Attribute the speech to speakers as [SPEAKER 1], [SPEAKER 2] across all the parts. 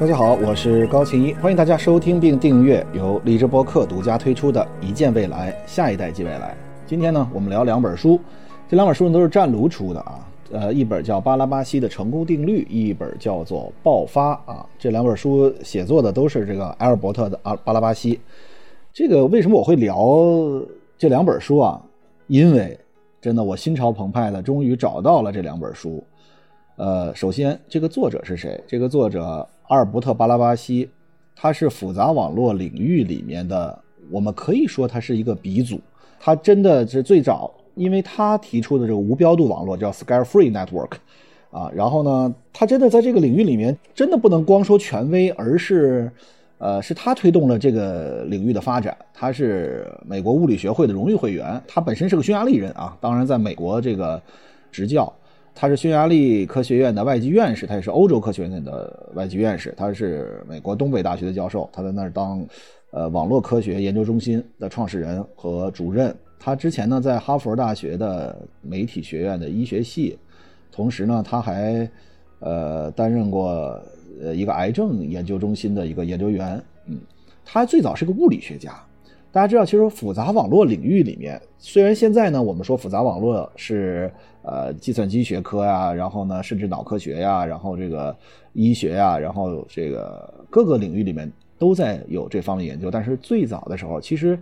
[SPEAKER 1] 大家好，我是高琴一，欢迎大家收听并订阅由荔枝播客独家推出的《一见未来，下一代即未来》。今天呢，我们聊两本书，这两本书呢都是湛卢出的啊。呃，一本叫《巴拉巴西的成功定律》，一本叫做《爆发》啊。这两本书写作的都是这个埃尔伯特的阿巴拉巴西。这个为什么我会聊这两本书啊？因为真的我心潮澎湃的，终于找到了这两本书。呃，首先这个作者是谁？这个作者。阿尔伯特·巴拉巴西，他是复杂网络领域里面的，我们可以说他是一个鼻祖。他真的是最早，因为他提出的这个无标度网络叫 Scale-Free Network，啊，然后呢，他真的在这个领域里面，真的不能光说权威，而是，呃，是他推动了这个领域的发展。他是美国物理学会的荣誉会员，他本身是个匈牙利人啊，当然在美国这个执教。他是匈牙利科学院的外籍院士，他也是欧洲科学院的外籍院士。他是美国东北大学的教授，他在那儿当，呃，网络科学研究中心的创始人和主任。他之前呢，在哈佛大学的媒体学院的医学系，同时呢，他还，呃，担任过呃一个癌症研究中心的一个研究员。嗯，他最早是个物理学家。大家知道，其实复杂网络领域里面，虽然现在呢，我们说复杂网络是呃计算机学科呀，然后呢，甚至脑科学呀，然后这个医学呀，然后这个各个领域里面都在有这方面研究。但是最早的时候，其实，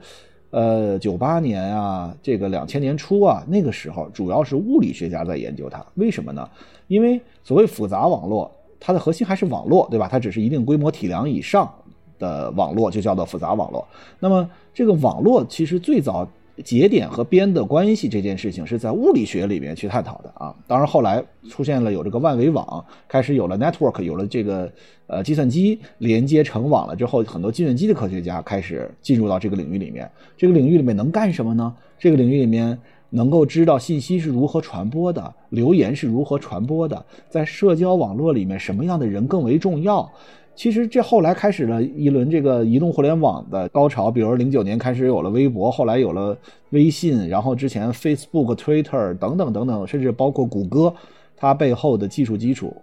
[SPEAKER 1] 呃，九八年啊，这个两千年初啊，那个时候主要是物理学家在研究它。为什么呢？因为所谓复杂网络，它的核心还是网络，对吧？它只是一定规模体量以上。的网络就叫做复杂网络。那么，这个网络其实最早节点和边的关系这件事情是在物理学里面去探讨的啊。当然，后来出现了有这个万维网，开始有了 network，有了这个呃计算机连接成网了之后，很多计算机的科学家开始进入到这个领域里面。这个领域里面能干什么呢？这个领域里面能够知道信息是如何传播的，留言是如何传播的，在社交网络里面什么样的人更为重要。其实这后来开始了一轮这个移动互联网的高潮，比如零九年开始有了微博，后来有了微信，然后之前 Facebook、Twitter 等等等等，甚至包括谷歌，它背后的技术基础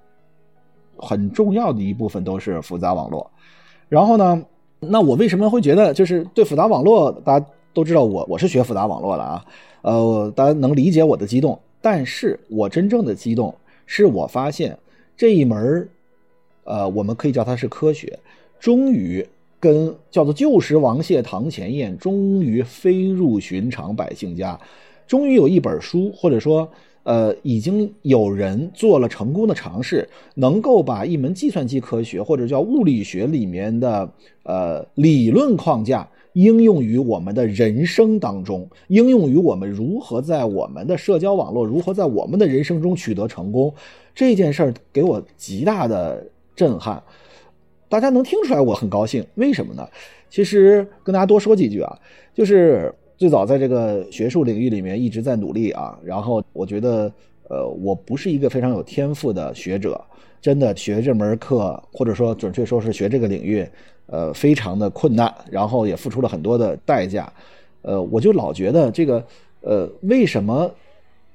[SPEAKER 1] 很重要的一部分都是复杂网络。然后呢，那我为什么会觉得就是对复杂网络，大家都知道我我是学复杂网络的啊，呃，大家能理解我的激动，但是我真正的激动是我发现这一门。呃，我们可以叫它是科学，终于跟叫做旧时王谢堂前燕，终于飞入寻常百姓家，终于有一本书，或者说，呃，已经有人做了成功的尝试，能够把一门计算机科学或者叫物理学里面的呃理论框架应用于我们的人生当中，应用于我们如何在我们的社交网络，如何在我们的人生中取得成功，这件事儿给我极大的。震撼，大家能听出来我很高兴，为什么呢？其实跟大家多说几句啊，就是最早在这个学术领域里面一直在努力啊，然后我觉得，呃，我不是一个非常有天赋的学者，真的学这门课，或者说准确说是学这个领域，呃，非常的困难，然后也付出了很多的代价，呃，我就老觉得这个，呃，为什么？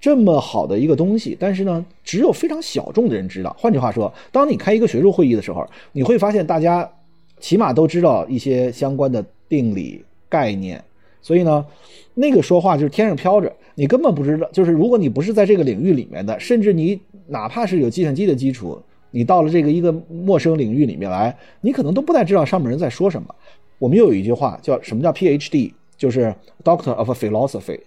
[SPEAKER 1] 这么好的一个东西，但是呢，只有非常小众的人知道。换句话说，当你开一个学术会议的时候，你会发现大家起码都知道一些相关的定理概念。所以呢，那个说话就是天上飘着，你根本不知道。就是如果你不是在这个领域里面的，甚至你哪怕是有计算机的基础，你到了这个一个陌生领域里面来，你可能都不太知道上面人在说什么。我们又有一句话叫什么叫 PhD，就是 Doctor of Philosophy，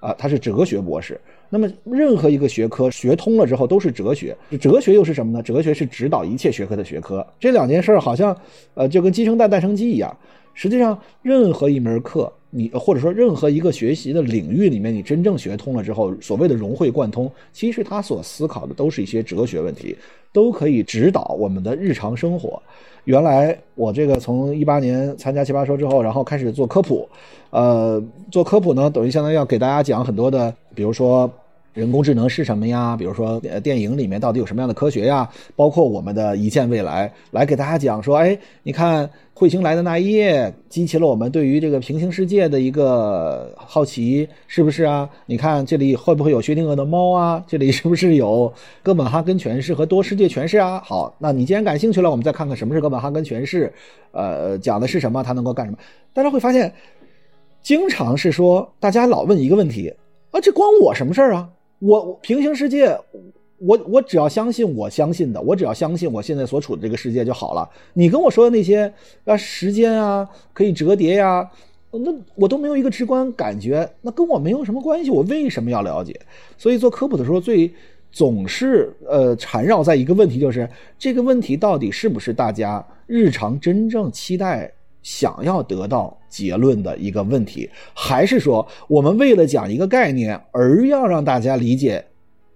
[SPEAKER 1] 啊，他是哲学博士。那么，任何一个学科学通了之后都是哲学。哲学又是什么呢？哲学是指导一切学科的学科。这两件事儿好像，呃，就跟鸡生蛋，蛋生鸡一样。实际上，任何一门课，你或者说任何一个学习的领域里面，你真正学通了之后，所谓的融会贯通，其实他所思考的都是一些哲学问题，都可以指导我们的日常生活。原来我这个从一八年参加奇葩说之后，然后开始做科普，呃，做科普呢，等于相当于要给大家讲很多的，比如说人工智能是什么呀？比如说，呃，电影里面到底有什么样的科学呀？包括我们的一见未来，来给大家讲说，哎，你看彗星来的那一夜，激起了我们对于这个平行世界的一个好奇，是不是啊？你看这里会不会有薛定谔的猫啊？这里是不是有哥本哈根诠释和多世界诠释啊？好，那你既然感兴趣了，我们再看看什么是哥本哈根诠释，呃，讲的是什么？它能够干什么？大家会发现，经常是说，大家老问一个问题啊，这关我什么事儿啊？我平行世界，我我只要相信我相信的，我只要相信我现在所处的这个世界就好了。你跟我说的那些啊，时间啊，可以折叠呀，那我都没有一个直观感觉，那跟我没有什么关系。我为什么要了解？所以做科普的时候，最总是呃缠绕在一个问题，就是这个问题到底是不是大家日常真正期待？想要得到结论的一个问题，还是说我们为了讲一个概念而要让大家理解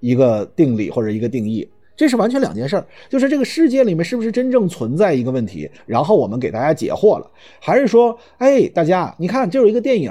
[SPEAKER 1] 一个定理或者一个定义，这是完全两件事儿。就是这个世界里面是不是真正存在一个问题，然后我们给大家解惑了，还是说，哎，大家你看，这有一个电影，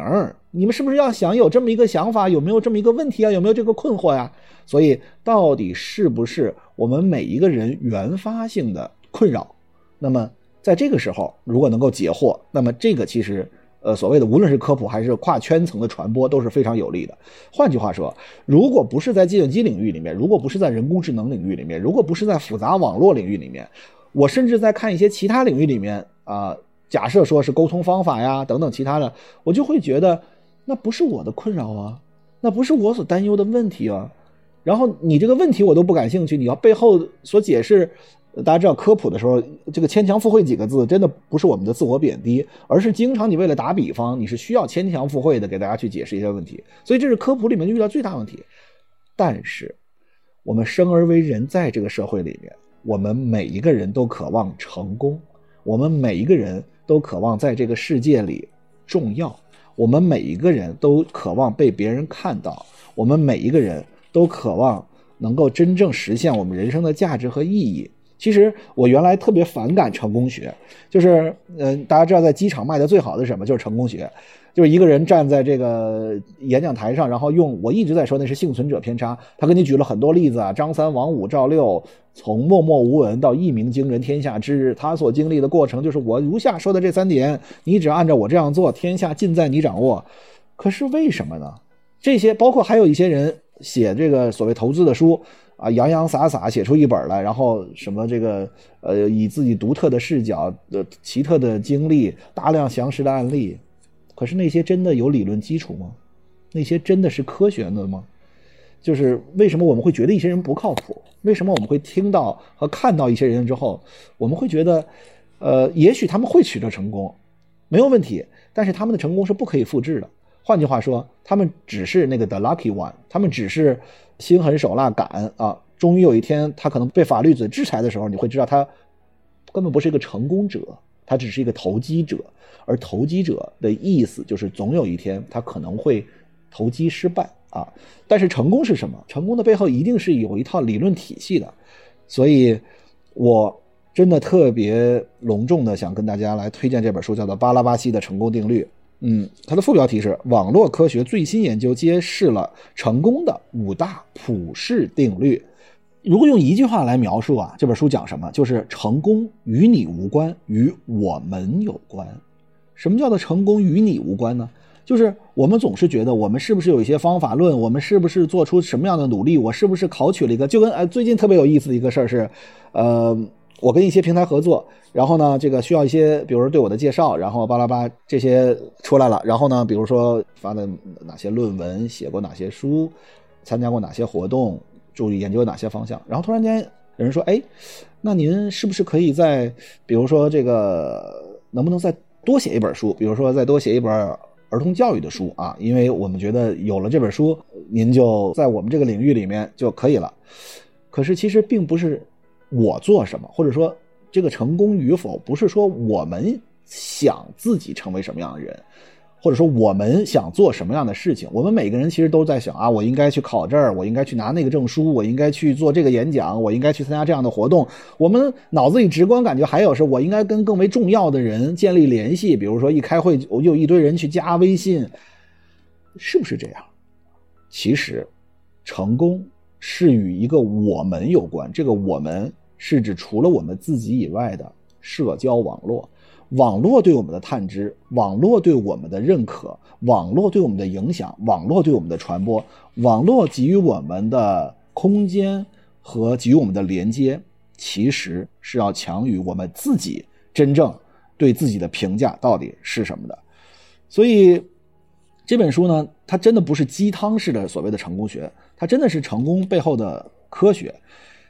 [SPEAKER 1] 你们是不是要想有这么一个想法，有没有这么一个问题啊，有没有这个困惑呀？所以到底是不是我们每一个人原发性的困扰？那么。在这个时候，如果能够解惑，那么这个其实，呃，所谓的无论是科普还是跨圈层的传播都是非常有利的。换句话说，如果不是在计算机领域里面，如果不是在人工智能领域里面，如果不是在复杂网络领域里面，我甚至在看一些其他领域里面啊，假设说是沟通方法呀等等其他的，我就会觉得那不是我的困扰啊，那不是我所担忧的问题啊。然后你这个问题我都不感兴趣，你要背后所解释。大家知道科普的时候，这个牵强附会几个字，真的不是我们的自我贬低，而是经常你为了打比方，你是需要牵强附会的给大家去解释一些问题，所以这是科普里面遇到最大问题。但是，我们生而为人，在这个社会里面，我们每一个人都渴望成功，我们每一个人都渴望在这个世界里重要，我们每一个人都渴望被别人看到，我们每一个人都渴望能够真正实现我们人生的价值和意义。其实我原来特别反感成功学，就是，嗯，大家知道在机场卖的最好的是什么？就是成功学，就是一个人站在这个演讲台上，然后用我一直在说那是幸存者偏差，他给你举了很多例子啊，张三、王五、赵六，从默默无闻到一鸣惊人天下知，他所经历的过程就是我如下说的这三点，你只要按照我这样做，天下尽在你掌握。可是为什么呢？这些包括还有一些人写这个所谓投资的书。啊，洋洋洒洒写出一本来，然后什么这个呃，以自己独特的视角、的奇特的经历、大量详实的案例，可是那些真的有理论基础吗？那些真的是科学的吗？就是为什么我们会觉得一些人不靠谱？为什么我们会听到和看到一些人之后，我们会觉得，呃，也许他们会取得成功，没有问题，但是他们的成功是不可以复制的。换句话说，他们只是那个 the lucky one，他们只是心狠手辣敢啊！终于有一天，他可能被法律所制裁的时候，你会知道他根本不是一个成功者，他只是一个投机者。而投机者的意思就是，总有一天他可能会投机失败啊！但是成功是什么？成功的背后一定是有一套理论体系的。所以，我真的特别隆重的想跟大家来推荐这本书，叫做《巴拉巴西的成功定律》。嗯，它的副标题是“网络科学最新研究揭示了成功的五大普世定律”。如果用一句话来描述啊，这本书讲什么？就是成功与你无关，与我们有关。什么叫做成功与你无关呢？就是我们总是觉得我们是不是有一些方法论，我们是不是做出什么样的努力，我是不是考取了一个？就跟呃最近特别有意思的一个事儿是，呃。我跟一些平台合作，然后呢，这个需要一些，比如说对我的介绍，然后巴拉巴这些出来了，然后呢，比如说发的哪些论文，写过哪些书，参加过哪些活动，注意研究哪些方向，然后突然间有人说，哎，那您是不是可以在，比如说这个能不能再多写一本书，比如说再多写一本儿童教育的书啊？因为我们觉得有了这本书，您就在我们这个领域里面就可以了。可是其实并不是。我做什么，或者说这个成功与否，不是说我们想自己成为什么样的人，或者说我们想做什么样的事情。我们每个人其实都在想啊，我应该去考这儿，我应该去拿那个证书，我应该去做这个演讲，我应该去参加这样的活动。我们脑子里直观感觉还有是，我应该跟更为重要的人建立联系。比如说一开会，我就一堆人去加微信，是不是这样？其实。成功是与一个我们有关。这个我们是指除了我们自己以外的社交网络，网络对我们的探知，网络对我们的认可，网络对我们的影响，网络对我们的传播，网络给予我们的空间和给予我们的连接，其实是要强于我们自己真正对自己的评价到底是什么的。所以这本书呢，它真的不是鸡汤式的所谓的成功学，它真的是成功背后的科学。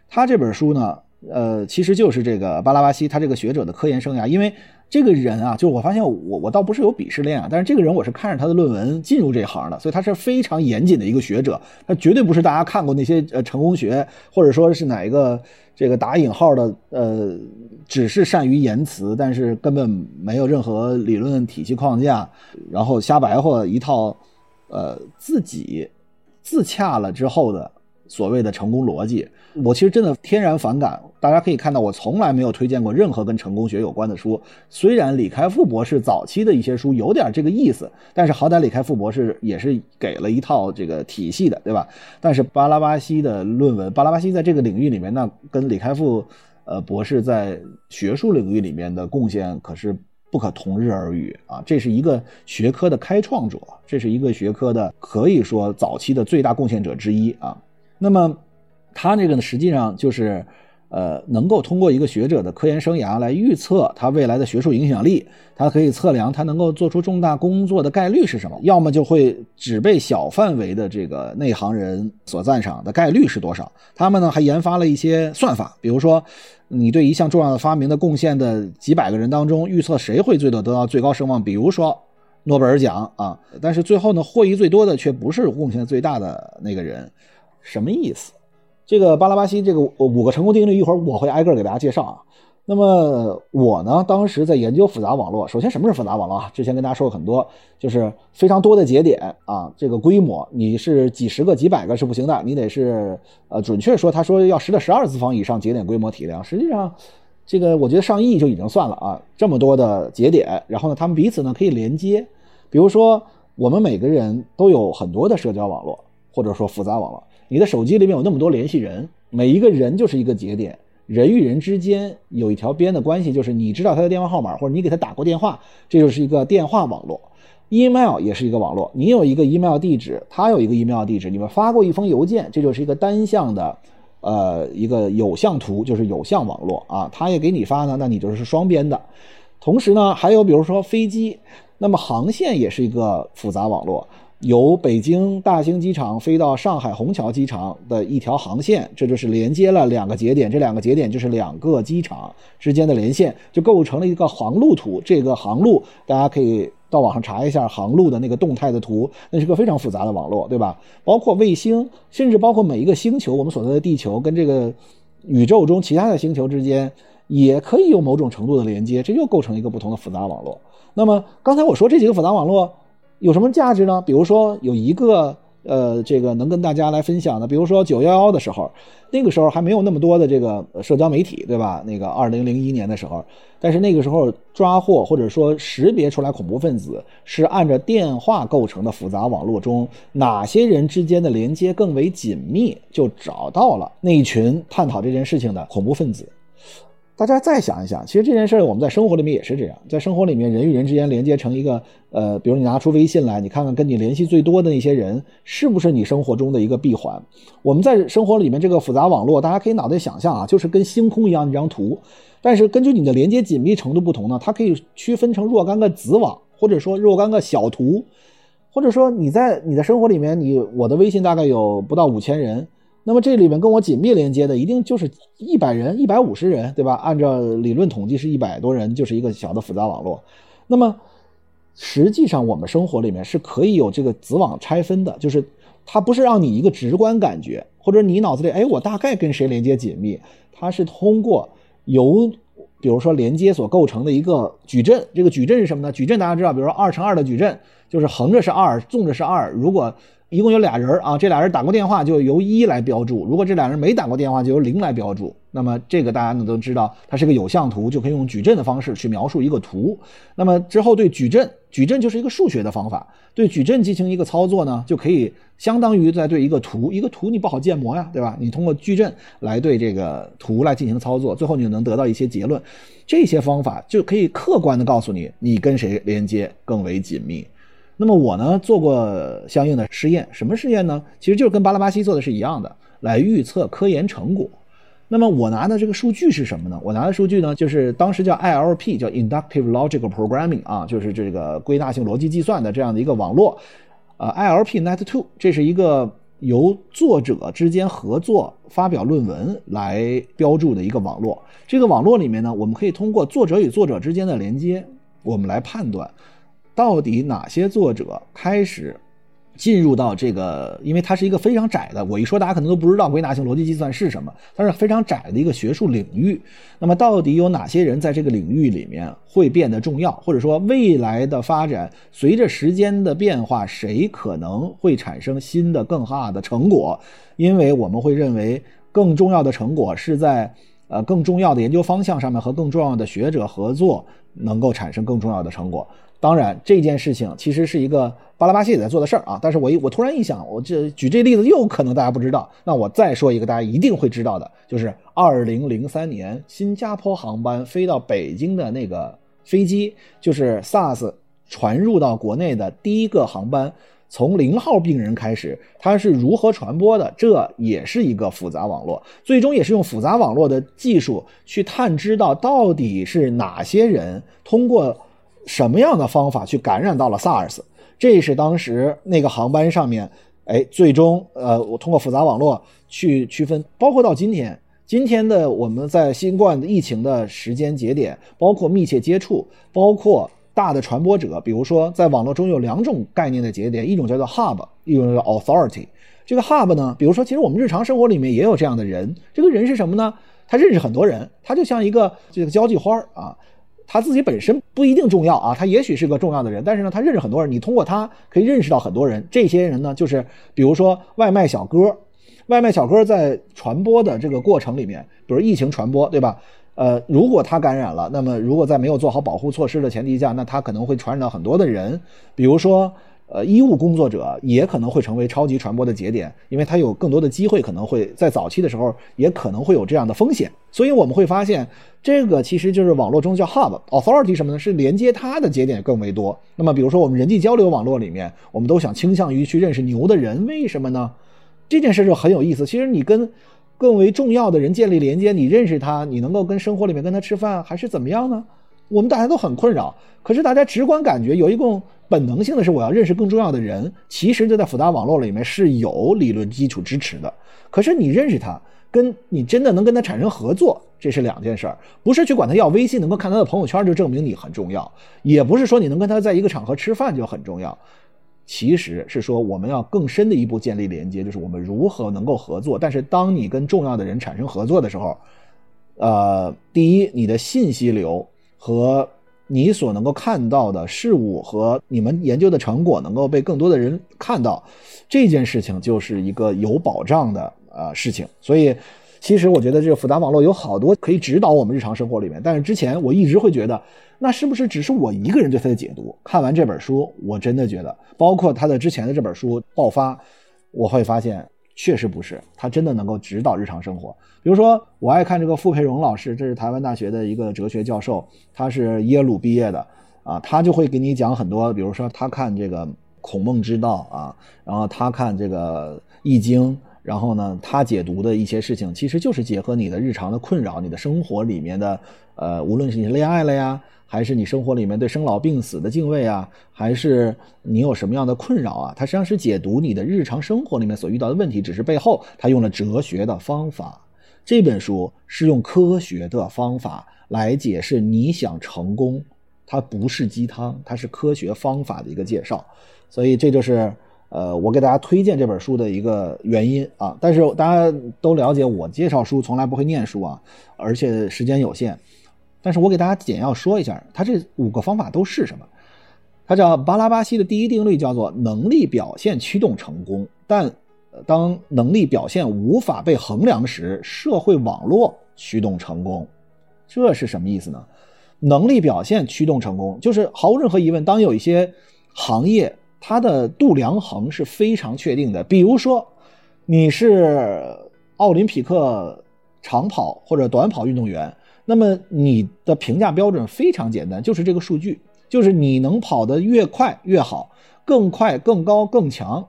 [SPEAKER 1] 他这本书呢，呃，其实就是这个巴拉巴西他这个学者的科研生涯。因为这个人啊，就我发现我我倒不是有鄙视链啊，但是这个人我是看着他的论文进入这行的，所以他是非常严谨的一个学者，他绝对不是大家看过那些呃成功学或者说是哪一个这个打引号的呃，只是善于言辞，但是根本没有任何理论体系框架，然后瞎白话一套，呃，自己自洽了之后的所谓的成功逻辑。我其实真的天然反感。大家可以看到，我从来没有推荐过任何跟成功学有关的书。虽然李开复博士早期的一些书有点这个意思，但是好歹李开复博士也是给了一套这个体系的，对吧？但是巴拉巴西的论文，巴拉巴西在这个领域里面，那跟李开复呃博士在学术领域里面的贡献可是不可同日而语啊！这是一个学科的开创者，这是一个学科的可以说早期的最大贡献者之一啊。那么。他这个呢，实际上就是，呃，能够通过一个学者的科研生涯来预测他未来的学术影响力，他可以测量他能够做出重大工作的概率是什么。要么就会只被小范围的这个内行人所赞赏的概率是多少。他们呢还研发了一些算法，比如说，你对一项重要的发明的贡献的几百个人当中预测谁会最多得到最高声望，比如说诺贝尔奖啊。但是最后呢，获益最多的却不是贡献最大的那个人，什么意思？这个巴拉巴西这个五个成功定律，一会儿我会挨个给大家介绍啊。那么我呢，当时在研究复杂网络。首先，什么是复杂网络啊？之前跟大家说过很多，就是非常多的节点啊。这个规模，你是几十个、几百个是不行的，你得是呃，准确说，他说要十的十二次方以上节点规模体量。实际上，这个我觉得上亿就已经算了啊。这么多的节点，然后呢，他们彼此呢可以连接。比如说，我们每个人都有很多的社交网络，或者说复杂网络。你的手机里面有那么多联系人，每一个人就是一个节点，人与人之间有一条边的关系，就是你知道他的电话号码，或者你给他打过电话，这就是一个电话网络。email 也是一个网络，你有一个 email 地址，他有一个 email 地址，你们发过一封邮件，这就是一个单向的，呃，一个有向图，就是有向网络啊。他也给你发呢，那你就是双边的。同时呢，还有比如说飞机，那么航线也是一个复杂网络。由北京大兴机场飞到上海虹桥机场的一条航线，这就是连接了两个节点，这两个节点就是两个机场之间的连线，就构成了一个航路图。这个航路大家可以到网上查一下航路的那个动态的图，那是个非常复杂的网络，对吧？包括卫星，甚至包括每一个星球，我们所在的地球跟这个宇宙中其他的星球之间也可以有某种程度的连接，这又构成一个不同的复杂网络。那么刚才我说这几个复杂网络。有什么价值呢？比如说有一个呃，这个能跟大家来分享的，比如说九幺幺的时候，那个时候还没有那么多的这个社交媒体，对吧？那个二零零一年的时候，但是那个时候抓获或者说识别出来恐怖分子是按照电话构成的复杂网络中哪些人之间的连接更为紧密，就找到了那一群探讨这件事情的恐怖分子。大家再想一想，其实这件事我们在生活里面也是这样，在生活里面人与人之间连接成一个，呃，比如你拿出微信来，你看看跟你联系最多的那些人是不是你生活中的一个闭环？我们在生活里面这个复杂网络，大家可以脑袋想象啊，就是跟星空一样一张图，但是根据你的连接紧密程度不同呢，它可以区分成若干个子网，或者说若干个小图，或者说你在你的生活里面，你我的微信大概有不到五千人。那么这里面跟我紧密连接的一定就是一百人、一百五十人，对吧？按照理论统计是一百多人，就是一个小的复杂网络。那么实际上我们生活里面是可以有这个子网拆分的，就是它不是让你一个直观感觉，或者你脑子里哎我大概跟谁连接紧密，它是通过由比如说连接所构成的一个矩阵。这个矩阵是什么呢？矩阵大家知道，比如说二乘二的矩阵，就是横着是二，纵着是二。如果一共有俩人啊，这俩人打过电话就由一来标注，如果这俩人没打过电话就由零来标注。那么这个大家呢都知道，它是个有向图，就可以用矩阵的方式去描述一个图。那么之后对矩阵，矩阵就是一个数学的方法，对矩阵进行一个操作呢，就可以相当于在对一个图，一个图你不好建模呀，对吧？你通过矩阵来对这个图来进行操作，最后你就能得到一些结论。这些方法就可以客观的告诉你，你跟谁连接更为紧密。那么我呢做过相应的试验，什么试验呢？其实就是跟巴拉巴西做的是一样的，来预测科研成果。那么我拿的这个数据是什么呢？我拿的数据呢，就是当时叫 ILP，叫 Inductive Logical Programming 啊，就是这个归纳性逻辑计算的这样的一个网络。呃，ILP Net Two，这是一个由作者之间合作发表论文来标注的一个网络。这个网络里面呢，我们可以通过作者与作者之间的连接，我们来判断。到底哪些作者开始进入到这个？因为它是一个非常窄的，我一说大家可能都不知道归纳性逻辑计算是什么，它是非常窄的一个学术领域。那么到底有哪些人在这个领域里面会变得重要？或者说未来的发展随着时间的变化，谁可能会产生新的更大的成果？因为我们会认为更重要的成果是在呃更重要的研究方向上面和更重要的学者合作，能够产生更重要的成果。当然，这件事情其实是一个巴拉巴西也在做的事儿啊。但是我一我突然一想，我这举这例子又可能大家不知道。那我再说一个大家一定会知道的，就是二零零三年新加坡航班飞到北京的那个飞机，就是 SARS 传入到国内的第一个航班，从零号病人开始，它是如何传播的？这也是一个复杂网络，最终也是用复杂网络的技术去探知到到底是哪些人通过。什么样的方法去感染到了 SARS？这是当时那个航班上面，哎，最终呃，我通过复杂网络去区分，包括到今天，今天的我们在新冠疫情的时间节点，包括密切接触，包括大的传播者，比如说在网络中有两种概念的节点，一种叫做 Hub，一种叫做 Authority。这个 Hub 呢，比如说其实我们日常生活里面也有这样的人，这个人是什么呢？他认识很多人，他就像一个这个交际花啊。他自己本身不一定重要啊，他也许是个重要的人，但是呢，他认识很多人，你通过他可以认识到很多人。这些人呢，就是比如说外卖小哥，外卖小哥在传播的这个过程里面，比如疫情传播，对吧？呃，如果他感染了，那么如果在没有做好保护措施的前提下，那他可能会传染到很多的人，比如说。呃，医务工作者也可能会成为超级传播的节点，因为他有更多的机会，可能会在早期的时候也可能会有这样的风险。所以我们会发现，这个其实就是网络中叫 hub authority 什么呢？是连接它的节点更为多。那么，比如说我们人际交流网络里面，我们都想倾向于去认识牛的人，为什么呢？这件事就很有意思。其实你跟更为重要的人建立连接，你认识他，你能够跟生活里面跟他吃饭，还是怎么样呢？我们大家都很困扰，可是大家直观感觉有一种。本能性的是，我要认识更重要的人。其实就在复杂网络里面是有理论基础支持的。可是你认识他，跟你真的能跟他产生合作，这是两件事儿。不是去管他要微信，能够看他的朋友圈就证明你很重要；也不是说你能跟他在一个场合吃饭就很重要。其实是说我们要更深的一步建立连接，就是我们如何能够合作。但是当你跟重要的人产生合作的时候，呃，第一，你的信息流和。你所能够看到的事物和你们研究的成果能够被更多的人看到，这件事情就是一个有保障的呃事情。所以，其实我觉得这个复杂网络有好多可以指导我们日常生活里面。但是之前我一直会觉得，那是不是只是我一个人对它的解读？看完这本书，我真的觉得，包括他的之前的这本书《爆发》，我会发现。确实不是，他真的能够指导日常生活。比如说，我爱看这个傅培荣老师，这是台湾大学的一个哲学教授，他是耶鲁毕业的啊，他就会给你讲很多，比如说他看这个孔孟之道啊，然后他看这个易经，然后呢，他解读的一些事情，其实就是结合你的日常的困扰，你的生活里面的，呃，无论是你恋爱了呀。还是你生活里面对生老病死的敬畏啊，还是你有什么样的困扰啊？它实际上是解读你的日常生活里面所遇到的问题，只是背后它用了哲学的方法。这本书是用科学的方法来解释你想成功，它不是鸡汤，它是科学方法的一个介绍。所以这就是呃我给大家推荐这本书的一个原因啊。但是大家都了解，我介绍书从来不会念书啊，而且时间有限。但是我给大家简要说一下，它这五个方法都是什么？它叫巴拉巴西的第一定律，叫做能力表现驱动成功。但当能力表现无法被衡量时，社会网络驱动成功。这是什么意思呢？能力表现驱动成功，就是毫无任何疑问，当有一些行业它的度量衡是非常确定的，比如说你是奥林匹克长跑或者短跑运动员，那么你的评价标准非常简单，就是这个数据，就是你能跑得越快越好，更快、更高、更强，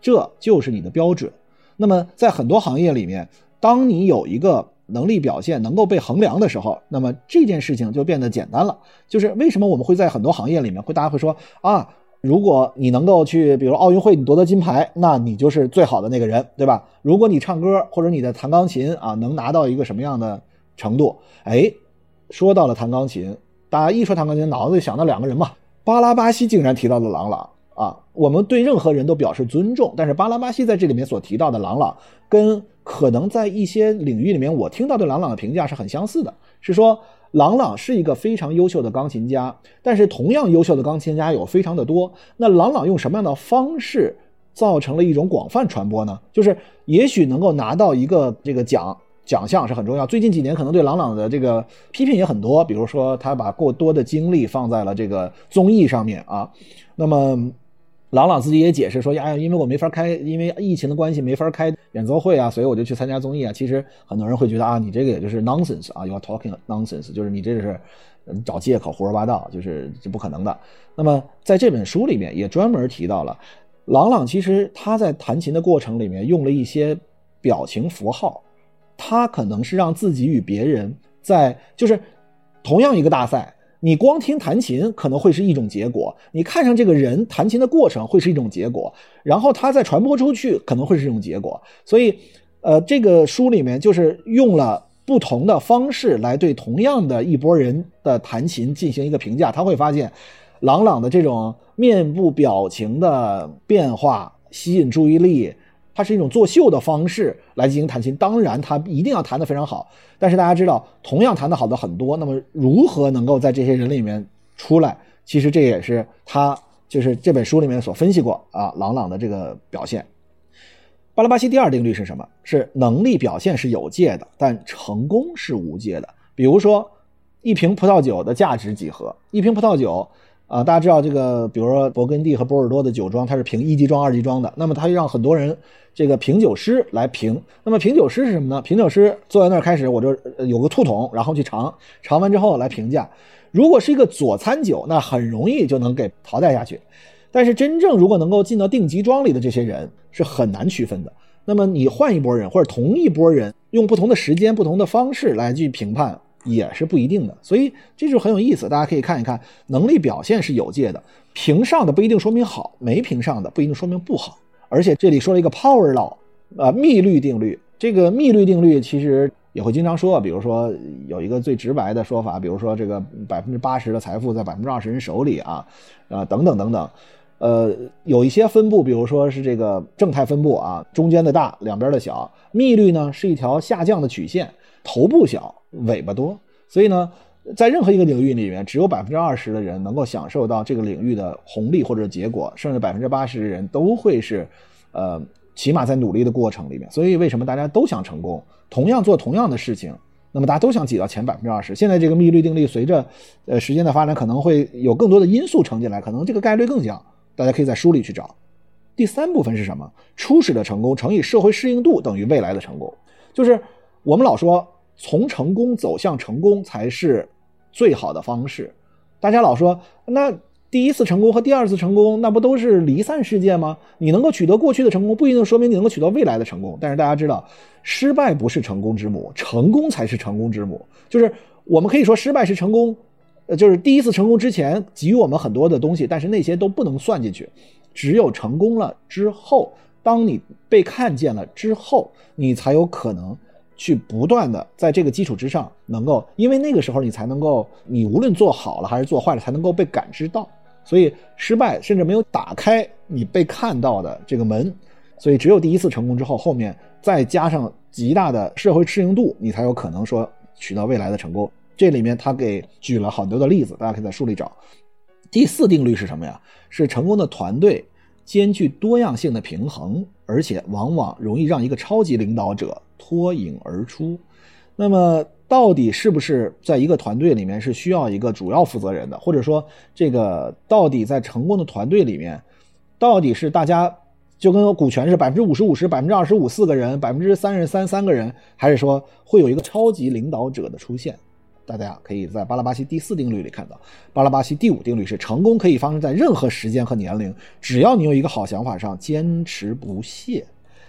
[SPEAKER 1] 这就是你的标准。那么在很多行业里面，当你有一个能力表现能够被衡量的时候，那么这件事情就变得简单了。就是为什么我们会在很多行业里面会大家会说啊，如果你能够去，比如奥运会你夺得金牌，那你就是最好的那个人，对吧？如果你唱歌或者你在弹钢琴啊能拿到一个什么样的程度，哎，说到了弹钢琴，大家一说弹钢琴，脑子里想到两个人嘛，巴拉巴西竟然提到了郎朗啊。我们对任何人都表示尊重，但是巴拉巴西在这里面所提到的郎朗跟。可能在一些领域里面，我听到对郎朗的评价是很相似的，是说郎朗是一个非常优秀的钢琴家，但是同样优秀的钢琴家有非常的多。那郎朗用什么样的方式造成了一种广泛传播呢？就是也许能够拿到一个这个奖奖项是很重要。最近几年可能对郎朗的这个批评也很多，比如说他把过多的精力放在了这个综艺上面啊，那么。郎朗自己也解释说：“呀，因为我没法开，因为疫情的关系没法开演奏会啊，所以我就去参加综艺啊。”其实很多人会觉得啊，你这个也就是 nonsense 啊，you are talking nonsense，就是你这是找借口胡说八道，就是这不可能的。那么在这本书里面也专门提到了，郎朗其实他在弹琴的过程里面用了一些表情符号，他可能是让自己与别人在就是同样一个大赛。你光听弹琴可能会是一种结果，你看上这个人弹琴的过程会是一种结果，然后他再传播出去可能会是一种结果。所以，呃，这个书里面就是用了不同的方式来对同样的一波人的弹琴进行一个评价。他会发现，朗朗的这种面部表情的变化吸引注意力。它是一种作秀的方式来进行弹琴，当然它一定要弹得非常好。但是大家知道，同样弹得好的很多，那么如何能够在这些人里面出来？其实这也是他就是这本书里面所分析过啊，朗朗的这个表现。巴拉巴西第二定律是什么？是能力表现是有界的，但成功是无界的。比如说，一瓶葡萄酒的价值几何？一瓶葡萄酒。啊，大家知道这个，比如说勃艮第和波尔多的酒庄，它是评一级庄、二级庄的。那么它让很多人这个评酒师来评。那么评酒师是什么呢？评酒师坐在那儿开始，我就有个兔桶，然后去尝，尝完之后来评价。如果是一个佐餐酒，那很容易就能给淘汰下去。但是真正如果能够进到定级庄里的这些人是很难区分的。那么你换一波人，或者同一波人，用不同的时间、不同的方式来去评判。也是不一定的，所以这就很有意思。大家可以看一看，能力表现是有界的，评上的不一定说明好，没评上的不一定说明不好。而且这里说了一个 power law，啊，密律定律。这个密律定律其实也会经常说，比如说有一个最直白的说法，比如说这个百分之八十的财富在百分之二十人手里啊，啊，等等等等。呃，有一些分布，比如说是这个正态分布啊，中间的大，两边的小。密律呢是一条下降的曲线，头部小。尾巴多，所以呢，在任何一个领域里面，只有百分之二十的人能够享受到这个领域的红利或者结果，剩下百分之八十的人都会是，呃，起码在努力的过程里面。所以为什么大家都想成功，同样做同样的事情，那么大家都想挤到前百分之二十。现在这个密律定律随着呃时间的发展，可能会有更多的因素乘进来，可能这个概率更小。大家可以在书里去找。第三部分是什么？初始的成功乘以社会适应度等于未来的成功，就是我们老说。从成功走向成功才是最好的方式。大家老说，那第一次成功和第二次成功，那不都是离散事件吗？你能够取得过去的成功，不一定说明你能够取得未来的成功。但是大家知道，失败不是成功之母，成功才是成功之母。就是我们可以说，失败是成功，呃，就是第一次成功之前给予我们很多的东西，但是那些都不能算进去。只有成功了之后，当你被看见了之后，你才有可能。去不断的在这个基础之上，能够，因为那个时候你才能够，你无论做好了还是做坏了，才能够被感知到。所以失败甚至没有打开你被看到的这个门，所以只有第一次成功之后，后面再加上极大的社会适应度，你才有可能说取得未来的成功。这里面他给举了很多的例子，大家可以在书里找。第四定律是什么呀？是成功的团队兼具多样性的平衡，而且往往容易让一个超级领导者脱颖而出。那么，到底是不是在一个团队里面是需要一个主要负责人的？或者说，这个到底在成功的团队里面，到底是大家就跟股权是百分之五十五十、百分之二十五四个人、百分之三十三三个人，还是说会有一个超级领导者的出现？大家可以在巴拉巴西第四定律里看到，巴拉巴西第五定律是成功可以发生在任何时间和年龄，只要你有一个好想法上坚持不懈。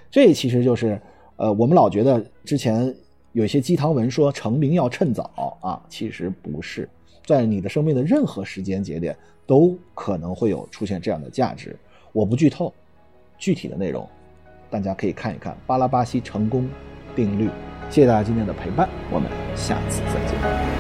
[SPEAKER 1] 这其实就是，呃，我们老觉得之前有一些鸡汤文说成名要趁早啊，其实不是，在你的生命的任何时间节点都可能会有出现这样的价值。我不剧透具体的内容，大家可以看一看巴拉巴西成功定律。谢谢大家今天的陪伴，我们下次再见。